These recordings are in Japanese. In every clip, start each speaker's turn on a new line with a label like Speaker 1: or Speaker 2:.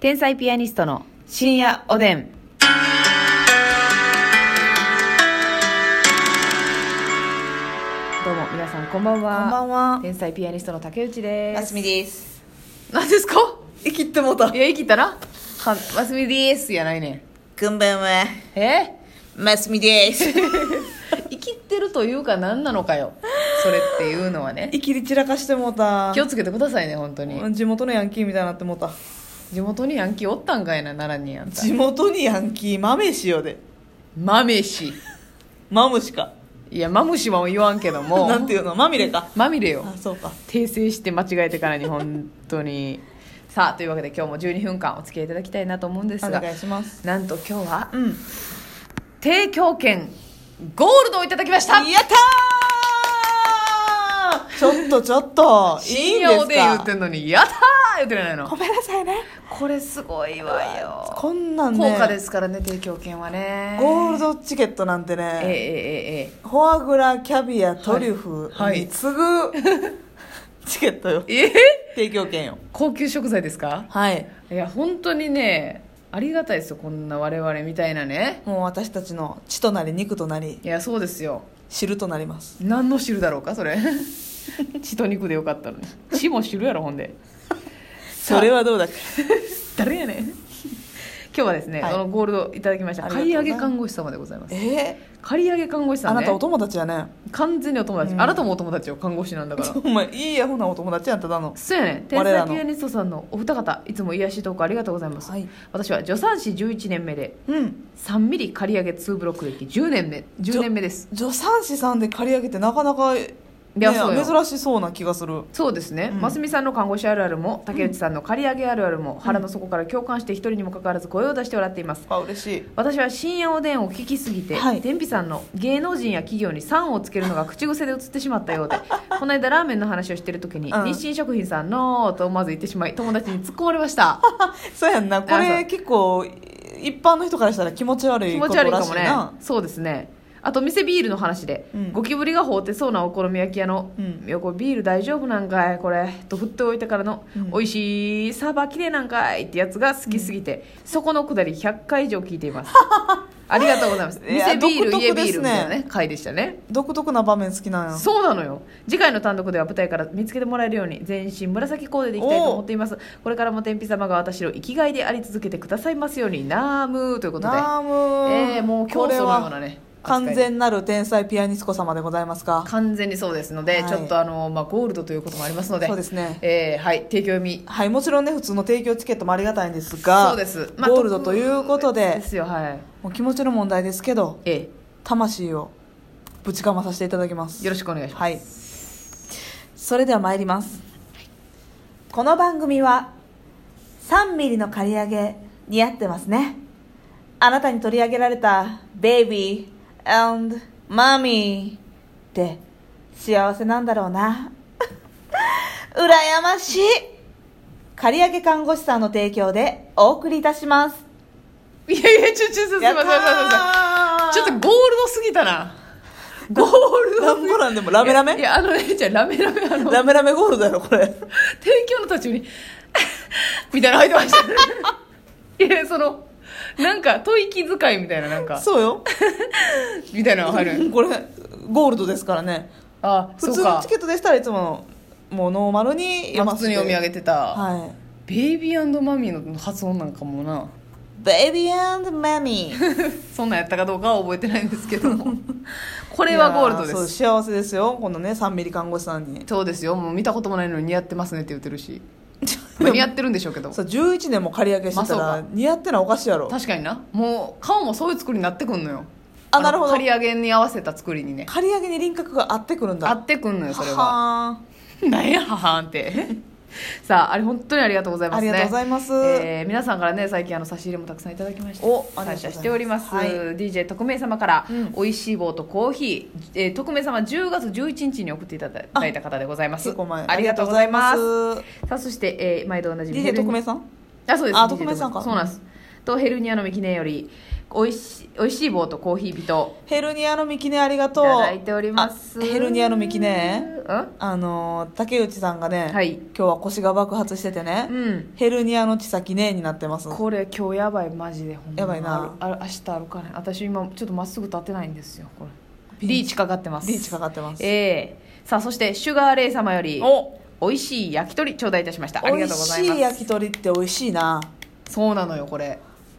Speaker 1: 天才ピアニストの深夜おでん。どうも皆さんこんばんは。
Speaker 2: こんばんは
Speaker 1: 天才ピアニストの竹内です。
Speaker 2: ますみです
Speaker 1: 何ですか？
Speaker 2: 生きってもうた
Speaker 1: いや、生きたな。は、ますみですやないね
Speaker 2: こんばんは
Speaker 1: ん。え？
Speaker 2: ますみです
Speaker 1: 生きてるというか何なのかよ。それっていうのはね。
Speaker 2: 生きり散らかしてもうた
Speaker 1: 気をつけてくださいね、本当に。
Speaker 2: 地元のヤンキーみたいになってもうた
Speaker 1: 地元にヤンキーおったんかいな、奈良にあんた。
Speaker 2: 地元にヤンキー豆しよで。
Speaker 1: 豆し。
Speaker 2: マムシか。
Speaker 1: いや、マムシは言わんけども。
Speaker 2: なんていうの？まみれか。
Speaker 1: まみれよ。
Speaker 2: あそうか。
Speaker 1: 訂正して間違えてからに本当に。さあというわけで今日も12分間お付き合いいただきたいなと思うんです
Speaker 2: お
Speaker 1: が
Speaker 2: 願いします。
Speaker 1: なんと今日は
Speaker 2: うん。
Speaker 1: 提供券ゴールドをいただきました。
Speaker 2: やったーっとちょっといい
Speaker 1: 信
Speaker 2: んです
Speaker 1: 用で言っ
Speaker 2: か
Speaker 1: てんのにやったー言ってないの。
Speaker 2: ごめんなさいね。
Speaker 1: これすごいわよ。
Speaker 2: こんなんね
Speaker 1: 高価ですからね提供券はね。
Speaker 2: ゴールドチケットなんて
Speaker 1: えええ
Speaker 2: ね
Speaker 1: えええ。
Speaker 2: フォアグラキャビアトリュフ
Speaker 1: はい
Speaker 2: に次ぐ チケットよ。
Speaker 1: え？え
Speaker 2: 提供券よ。
Speaker 1: 高級食材ですか？
Speaker 2: はい。
Speaker 1: いや本当にねありがたいですよこんな我々みたいなね。
Speaker 2: もう私たちの血となり肉となり
Speaker 1: いやそうですよ。
Speaker 2: 汁となります。
Speaker 1: 何の汁だろうかそれ 血と肉でよかったのに。血も汁やろほんで。
Speaker 2: それはどうだ？っ け
Speaker 1: 誰やねん。今日はですね、
Speaker 2: はい。
Speaker 1: このゴールドいただきました。
Speaker 2: あり
Speaker 1: 上げ看護師様でございます。
Speaker 2: え？
Speaker 1: 借り上げ看護師
Speaker 2: ー、
Speaker 1: さんね。
Speaker 2: あなたお友達やね。
Speaker 1: 完全にお友達、
Speaker 2: うん。
Speaker 1: あなたもお友達よ看護師なんだから。
Speaker 2: お前いいやふなお友達やんただの。
Speaker 1: そうやね天才ピアニストさんのお二方いつも癒しトークありがとうございます、
Speaker 2: はい。
Speaker 1: 私は助産師11年目で
Speaker 2: うん。
Speaker 1: 3ミリ借り上げ2ブロック歴10年目。10年目です。
Speaker 2: 助産師さんで借り上げてなかなか、ね、
Speaker 1: いやそうよ。
Speaker 2: 珍しそうな気がする。
Speaker 1: そうですね、
Speaker 2: うん。
Speaker 1: ますみさんの看護師あるあるも竹内さんの借り上げあるあるも、腹の底から共感して一人にもかかわらず声を出して笑っています。
Speaker 2: あ嬉しい。
Speaker 1: 私は深夜おでんを聞きすぎて、
Speaker 2: はい。
Speaker 1: 天日さんの芸能人や企業に「さん」をつけるのが口癖で映ってしまったようで この間ラーメンの話をしてる時に、
Speaker 2: うん。
Speaker 1: 日清食品さん「のー」と思わず言ってしまい友達に突っ込まれました。
Speaker 2: そうやんな。こ
Speaker 1: あそう。
Speaker 2: れ結構一般の人からしたら気持ち悪い
Speaker 1: 気持
Speaker 2: ことら
Speaker 1: ち悪いかもね。
Speaker 2: しいな
Speaker 1: そうですねあと店ビールの話で、
Speaker 2: うん。
Speaker 1: ゴキブリが放ってそうなお好み焼き屋の「
Speaker 2: うん。
Speaker 1: ビール大丈夫なんかい？これ」と振っておいてからの
Speaker 2: うん「
Speaker 1: 美味しいサーバーきれいなんかい」ってやつが好きすぎて、そこのくだり100回以上聞いています。ありがとうございます。
Speaker 2: いや
Speaker 1: 店ビール、家ビー
Speaker 2: ですね。
Speaker 1: ルみたいなね回でしたね。
Speaker 2: 独特な場面好きなんや。
Speaker 1: そうなのよ。次回の単独では舞台から見つけてもらえるように全身紫コーデでいきたいと思っています。これからも天日様が私の生きがいであり続けてくださいますようにナームーということで。
Speaker 2: ナーム
Speaker 1: えー、もう教祖のようなね
Speaker 2: 完全なる天才ピアニスコ様でございますか？
Speaker 1: 完全にそうですので、
Speaker 2: はい。
Speaker 1: ちょっとあの、まあ、ゴールドということもありますので。
Speaker 2: そうですね。
Speaker 1: えーはい提供読み。
Speaker 2: はいもちろんね普通の提供チケットもありがたいんですが
Speaker 1: そうです、
Speaker 2: ゴールドということで
Speaker 1: ですよはい。
Speaker 2: もう気持ちの問題ですけど
Speaker 1: え
Speaker 2: 魂をぶちかまさせていただきます。
Speaker 1: ーよろしくお願いします、
Speaker 2: はい。それでは参ります。この番組は3ミリの刈り上げ似合ってますね。あなたに取り上げられたベイビー and マミーって幸せなんだろうな。羨ましい。刈り上げ看護師さんの提供でお送りいたします。
Speaker 1: いやいやちょちょちょすいませんすいませんすいません。ちょっとゴールドすぎたな。ゴールド
Speaker 2: なんぼなんでもラメラメ？
Speaker 1: いやいやあのねじゃあラメラメあの
Speaker 2: ラメラメゴールドやろこれ。
Speaker 1: 提供の途中に みたいなの入ってました。いやその なんか吐息遣いみたいななんか。
Speaker 2: そうよ。
Speaker 1: みたいなの入る。
Speaker 2: これゴールドですからね。
Speaker 1: あ
Speaker 2: 普通のチケットでしたらいつものもうノーマルに
Speaker 1: まあ普通に読み上げてた、
Speaker 2: はい。
Speaker 1: ベイビーマミーの発音なんかもな。
Speaker 2: ベイビーマミー
Speaker 1: そんなんやったかどうかは覚えてないんですけども。これはゴールドです。
Speaker 2: そう幸せですよ。このね3ミリ看護師さんに。
Speaker 1: そうですよ。もう見たこともないのに似合ってますねって言ってるしまあ似合ってるんでしょうけど。
Speaker 2: さ11年も借り上げしてた
Speaker 1: まあそうか。
Speaker 2: ら似合ってないおかしいやろ。
Speaker 1: 確かにな。もう顔もそういう作りになってくんのよ。の
Speaker 2: あなるほど。
Speaker 1: 刈り上げに合わせた作りにね。
Speaker 2: 借り上げに輪郭が合ってくるんだ。
Speaker 1: 合ってくんのよそれは。
Speaker 2: は
Speaker 1: なんやははんって さああれ本当にありがとうございますね。
Speaker 2: ありがとうございます。
Speaker 1: えー皆さんからね最近あの差し入れもたくさんいただきまして
Speaker 2: お
Speaker 1: 感謝しております、
Speaker 2: はい。
Speaker 1: DJ 特命様から、
Speaker 2: うん。
Speaker 1: 美味しい棒とコーヒー、えー特命様10月11日に送っていただいた方でございます。ありがとうございます。さあそして、えー毎度おなじみ
Speaker 2: DJ 特命さん？
Speaker 1: あそうです。
Speaker 2: あ特命さんか。
Speaker 1: そうなんです。とヘルニアのミキネよりおいしいおいしい棒とコーヒー人。
Speaker 2: ヘルニアのミキネありがとう。
Speaker 1: いただいております。
Speaker 2: あヘルニアのミキネ
Speaker 1: うん？
Speaker 2: あのー竹内さんがね、
Speaker 1: はい。
Speaker 2: 今日は腰が爆発しててね、
Speaker 1: うん。
Speaker 2: ヘルニアの血先ねになってます。
Speaker 1: これ今日やばいマジでほんま。
Speaker 2: やばいな。
Speaker 1: あ明日あるかね私今ちょっとまっすぐ立ってないんですよこれ。リーチかかってます。
Speaker 2: リーチかかってます。
Speaker 1: ええ。さあそしてシュガーレイ様より
Speaker 2: お。
Speaker 1: 美味しい焼き鳥頂戴いたしました。あり
Speaker 2: 美味
Speaker 1: がとうござい
Speaker 2: しい
Speaker 1: ます
Speaker 2: 焼き鳥って美味しいな。
Speaker 1: そうなのよこれ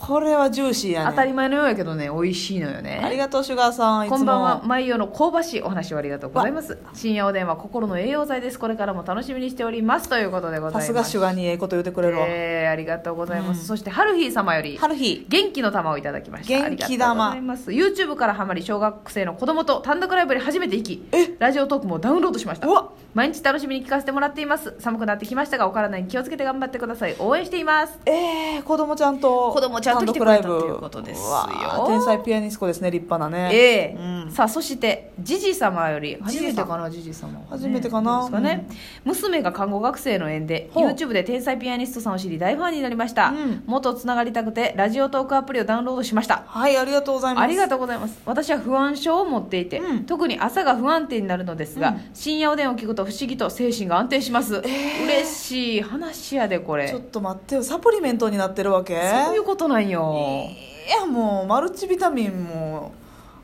Speaker 2: これはジューシーやね。
Speaker 1: 当たり前のようやけどね美味しいのよね。
Speaker 2: ありがとうシュガーさん。
Speaker 1: こんばんは毎夜の香ばしいお話をありがとうございます。深夜お電話心の栄養剤です。これからも楽しみにしております。ということでございます。
Speaker 2: さすがシュガーにええこと言ってくれるわ、
Speaker 1: えーありがとうございます、
Speaker 2: うん。
Speaker 1: そしてハルヒー様より
Speaker 2: 春日
Speaker 1: 元気の玉をいただきました。
Speaker 2: 元気玉。
Speaker 1: ありがとうございます。YouTube からハマり小学生の子供と単独ライブに初めて行き
Speaker 2: え？
Speaker 1: ラジオトークもダウンロードしました。毎日楽しみに聞かせてもらっています。寒くなってきましたがお体に気をつけて頑張ってください。応援しています。
Speaker 2: えー、子供ちゃんと。
Speaker 1: 子供ちゃんと来てくれたということですよ。
Speaker 2: 天才ピアニスコですね立派なね。
Speaker 1: ええ。
Speaker 2: うん。
Speaker 1: さあそしてジジ様より初めてかなジジ様。
Speaker 2: 初めてかな？
Speaker 1: ですかね、娘が看護学生の縁で YouTube で天才ピアニストさんを知り大ファンになりました、
Speaker 2: うん。
Speaker 1: もっとつながりたくてラジオトークアプリをダウンロードしました。
Speaker 2: はいありがとうございます。
Speaker 1: ありがとうございます。私は不安症を持っていて、
Speaker 2: うん。
Speaker 1: 特に朝が不安定になるのですが、
Speaker 2: うん。
Speaker 1: 深夜おでんを聞くと不思議と精神が安定します、嬉しい話やでこれ。
Speaker 2: ちょっと待ってよ。サプリメントになってるわけ？
Speaker 1: そういうことなんよ、
Speaker 2: いやもうマルチビタミンも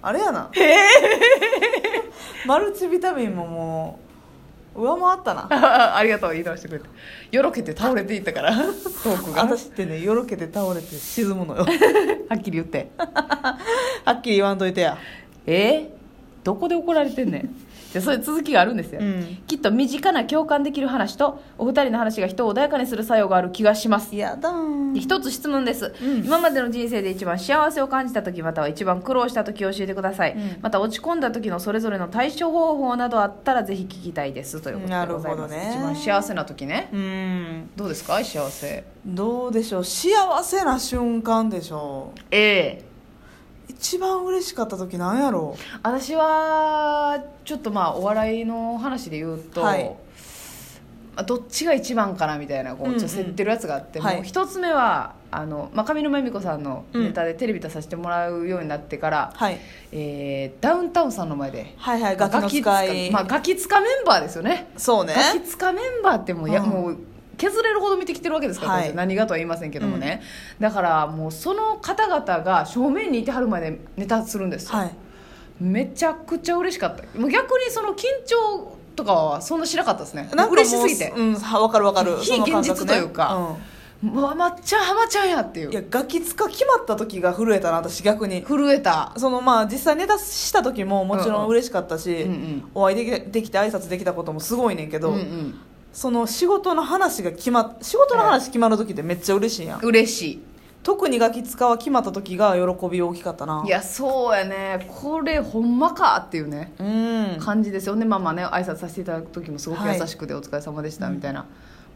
Speaker 2: あれやな。マルチビタミンももう上回ったな。
Speaker 1: ありがとう言い直してくれて。よろけて倒れていったから。トークが。は
Speaker 2: 私ってねよろけて倒れて沈むのよ。
Speaker 1: っきり言って。
Speaker 2: はっきり言わんといてや。
Speaker 1: え？ーどこで怒られてんねんじゃあそういう続きがあるんですよ、
Speaker 2: うん。
Speaker 1: きっと身近な共感できる話とお二人の話が人を穏やかにする作用がある気がします。
Speaker 2: やだ
Speaker 1: 一つ質問です、
Speaker 2: うん。
Speaker 1: 今までの人生で一番幸せを感じた時または一番苦労した時を教えてください、
Speaker 2: うん。
Speaker 1: また落ち込んだ時のそれぞれの対処方法などあったらぜひ聞きたいです。ということでございます。
Speaker 2: なるほどね
Speaker 1: 一番幸せな時ね。
Speaker 2: うん。
Speaker 1: どうですか？幸せ。
Speaker 2: どうでしょう？幸せな瞬間でしょう。
Speaker 1: ええ
Speaker 2: 一番嬉しかった時なんやろ？
Speaker 1: 私はちょっとまあお笑いの話で言うと、
Speaker 2: はい。
Speaker 1: まあどっちが一番かなみたいなこう
Speaker 2: うんうん。
Speaker 1: ちょっと競ってるやつがあって、
Speaker 2: はい。
Speaker 1: もう一つ目はあの、まあ、上沼恵美子さんのネタでテレビ出させてもらうようになってから、
Speaker 2: はい。
Speaker 1: えーダウンタウンさんの前で
Speaker 2: はいはいガキの使い、
Speaker 1: まあ、ガキ使メンバーですよね。
Speaker 2: そうね。
Speaker 1: ガキ使メンバーってもう,、や
Speaker 2: うん。
Speaker 1: もう削れるほど見てきてるわけですから、
Speaker 2: はい。
Speaker 1: 何がとは言いませんけどもね、だからもうその方々が正面にいてはる前でネタするんですよ、
Speaker 2: はい。
Speaker 1: めちゃくちゃ嬉しかった。もう逆にその緊張とかはそんなしなかったですね。
Speaker 2: なん
Speaker 1: 嬉しすぎて。
Speaker 2: うんはわかるわかる。
Speaker 1: 非現実というかうわまっちゃん浜ちゃんやってい
Speaker 2: う。ん、いうやガキ使決まった時が震えたな私逆に。
Speaker 1: 震えた。
Speaker 2: そのまあ実際ネタした時ももちろん嬉しかったし、
Speaker 1: うんうん。
Speaker 2: お会いできできて挨拶できたこともすごいねんけど、
Speaker 1: うん
Speaker 2: その仕事の話が決まっ仕事の話決まる時ってめっちゃ嬉しいやん、
Speaker 1: うん嬉しい。
Speaker 2: 特にガキ使は決まった時が喜び大きかったな。い
Speaker 1: やそうやね。これほんまかっていうね。
Speaker 2: うん。
Speaker 1: 感じですよ。ねまあまあね挨拶させていただく時もすごく
Speaker 2: はい
Speaker 1: 優しくてお疲れ様でしたみたいな、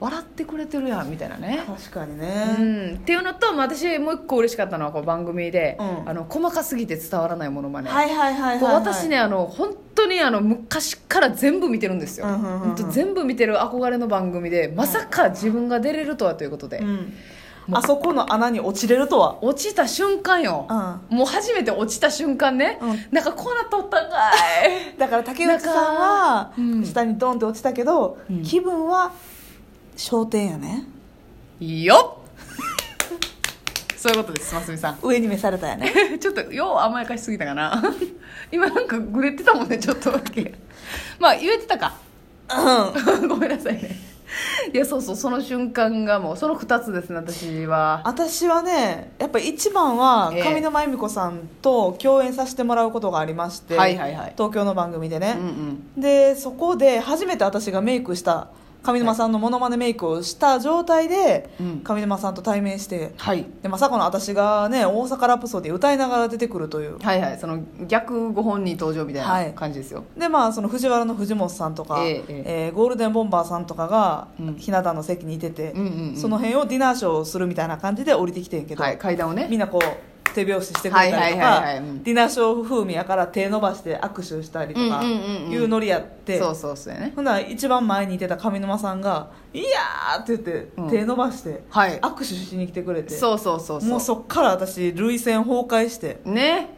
Speaker 1: 笑ってくれてるやんみたいなね。
Speaker 2: 確かに
Speaker 1: う
Speaker 2: ね、
Speaker 1: ん、っていうのと、まあ私もう一個嬉しかったのはこう番組で、
Speaker 2: うん。
Speaker 1: あの細かすぎて伝わらないものまね、
Speaker 2: はいはいはい
Speaker 1: 私ねあの本当にあの昔から全部見てるんですよ、
Speaker 2: うんうん
Speaker 1: 全部見てる憧れの番組でまさか自分が出れるとはということで、
Speaker 2: うん。あそこの穴に落ちれるとは？
Speaker 1: 落ちた瞬間よ、
Speaker 2: う
Speaker 1: もう初めて落ちた瞬間ね、
Speaker 2: うん。
Speaker 1: なんかこうなっとったんかい。
Speaker 2: だから竹内さんは下にドンって落ちたけど、
Speaker 1: うん。
Speaker 2: 気分は焦点やね。
Speaker 1: いいよそういうことですますみさん。
Speaker 2: 上に召されたやね。
Speaker 1: ちょっとよう甘やかしすぎたかな。今なんかグレてたもんねちょっとだけ。まあ言えてたか。
Speaker 2: うん。
Speaker 1: ごめんなさいね。いやそうそうその瞬間がもうその2つですね私は。
Speaker 2: 私はねやっぱり一番は
Speaker 1: ええ。
Speaker 2: 上沼恵美子さんと共演させてもらうことがありまして、
Speaker 1: はいはいはい。
Speaker 2: 東京の番組でね。
Speaker 1: うん、うん。
Speaker 2: でそこで初めて私がメイクした上沼さんのモノマネメイクをした状態で、
Speaker 1: うん。
Speaker 2: 上沼さんと対面して
Speaker 1: はい。
Speaker 2: でまさかの私がね大阪ラプソディ歌いながら出てくるという。
Speaker 1: はいはい。その逆ご本人登場みた
Speaker 2: はい。い
Speaker 1: な感じですよ、
Speaker 2: でまあその藤原の藤本さんとか、
Speaker 1: ええ
Speaker 2: え。
Speaker 1: え
Speaker 2: ーゴールデンボンバーさんとかが、
Speaker 1: うん。
Speaker 2: ひな壇の席にいてて、
Speaker 1: うんうんうん。
Speaker 2: その辺をディナーショーをするみたいな感じで降りてきてんけど、
Speaker 1: はい。階段をね。
Speaker 2: みんなこう手拍子してくれたりとかディナーショー風味やから手伸ばして握手したりとかいうノリやって、
Speaker 1: そうそうそうやね。
Speaker 2: ほんなら一番前にいてた上沼さんが「いやー!」って言って、
Speaker 1: うん。
Speaker 2: 手伸ばして
Speaker 1: はい。
Speaker 2: 握手しに来てくれて
Speaker 1: そうそうそうそう。
Speaker 2: もうそっから私涙腺崩壊して
Speaker 1: ね。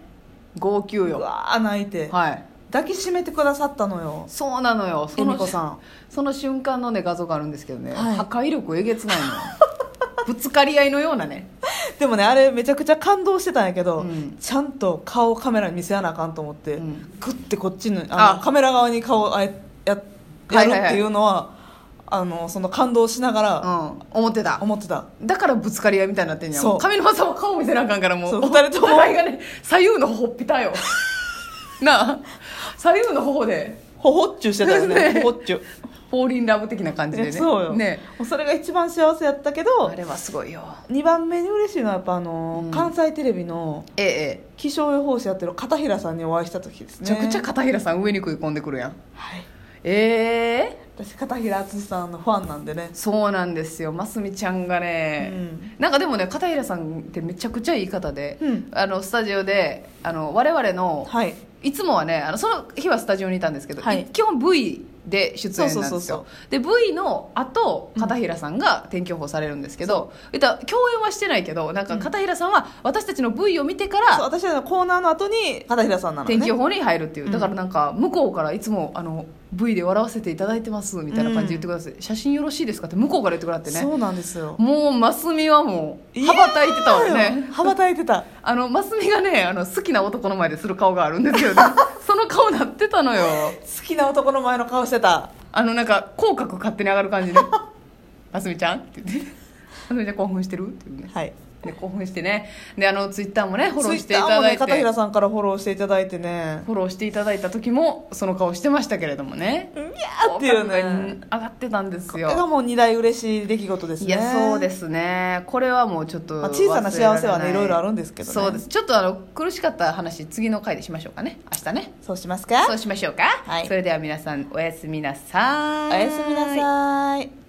Speaker 1: 号泣
Speaker 2: う
Speaker 1: よ
Speaker 2: わー泣いて、
Speaker 1: はい。
Speaker 2: 抱きしめてくださったのよ。
Speaker 1: そうなのよ。そ
Speaker 2: 恵
Speaker 1: の
Speaker 2: さん。
Speaker 1: その瞬間のね画像があるんですけどね、
Speaker 2: はい。
Speaker 1: 破壊力えげつないのよ ぶつかり合いのようなね。
Speaker 2: でもねあれめちゃくちゃ感動してたんやけど、
Speaker 1: うん。
Speaker 2: ちゃんと顔カメラに見せやなあかんと思って、
Speaker 1: うん。
Speaker 2: グッてこっちのあ。の
Speaker 1: あ
Speaker 2: カメラ側に顔あえや
Speaker 1: はいはいはい。
Speaker 2: やるっていうのは,、あのその感動しながら
Speaker 1: うん。思ってた。
Speaker 2: 思ってた、
Speaker 1: だからぶつかり合いみたいになってんじゃん
Speaker 2: そう
Speaker 1: 上沼さんは顔見せなあかんからもう。お互いがね左右の頬っぴたよ。なあ。左右の頬で。
Speaker 2: ほほっちゅうしてたよね。
Speaker 1: ね。
Speaker 2: ほほっちゅう
Speaker 1: フォーリンラブ的な感じでね。
Speaker 2: え そうよ、
Speaker 1: ね。
Speaker 2: もうそれが一番幸せやったけど
Speaker 1: あれはすごいよ。
Speaker 2: 2番目に嬉しいのはやっぱあの、
Speaker 1: うん。
Speaker 2: 関西テレビの気象予報士やってる片平さんにお会いした時ですね。
Speaker 1: めちゃくちゃ片平さん上に食い込んでくるやん。
Speaker 2: はい。
Speaker 1: ええ。
Speaker 2: 私片平敦さんのファンなんでね。
Speaker 1: そうなんですよ。ますみちゃんがね、
Speaker 2: うん。
Speaker 1: なんかでもね片平さんってめちゃくちゃいい方で、
Speaker 2: うん。
Speaker 1: あのスタジオであの我々の、
Speaker 2: はい
Speaker 1: い、つもはねあのその日はスタジオにいたんですけど、
Speaker 2: はい。
Speaker 1: 基本 V で出演なんですよ。で V の後片平さんが天気予報されるんですけど、言ったら共演はしてないけどなんか片平さんは私たちの V を見てから、
Speaker 2: そう私はコーナーの後に片平さんなのね。
Speaker 1: 天気予報に入るっていう、
Speaker 2: うん。
Speaker 1: だからなんか向こうからいつもあの V で笑わせていただいてますみたいな感じで言ってください、写真よろしいですか？って向こうから言ってくださってね。
Speaker 2: そうなんですよ。
Speaker 1: もうマスミはもう羽ばたいてたわよね
Speaker 2: 羽ばたいてた。
Speaker 1: あのマスミがねあの好きな男の前でする顔があるんですけど、ね、その顔なってたのよ。
Speaker 2: 好きな男の前の顔してた。
Speaker 1: あのなんか口角勝手に上がる感じね「マスミちゃん?」って言って「マスミちゃん興奮してる?」って言うね。
Speaker 2: はい
Speaker 1: で興奮してね。であのツイッターもねフォローしていただいて。
Speaker 2: もね片平さんからフォローしていただいてね。
Speaker 1: フォローしていただいた時もその顔してましたけれどもね。
Speaker 2: うにゃーっていうね。
Speaker 1: 上がってたんです
Speaker 2: これが
Speaker 1: よ
Speaker 2: もう二大嬉しい出来事ですね。
Speaker 1: いやそうですね。これはもうちょっと
Speaker 2: まあ、小さな幸せはねい。ろいろあるん
Speaker 1: で
Speaker 2: ですけどね。
Speaker 1: そうです。ちょっとあの苦しかった話次の回でしましょうかね。明日ね。
Speaker 2: そうしますか？
Speaker 1: そうしましょうか、
Speaker 2: はい。
Speaker 1: それでは皆さんおやすみなさい。
Speaker 2: おやすみなさい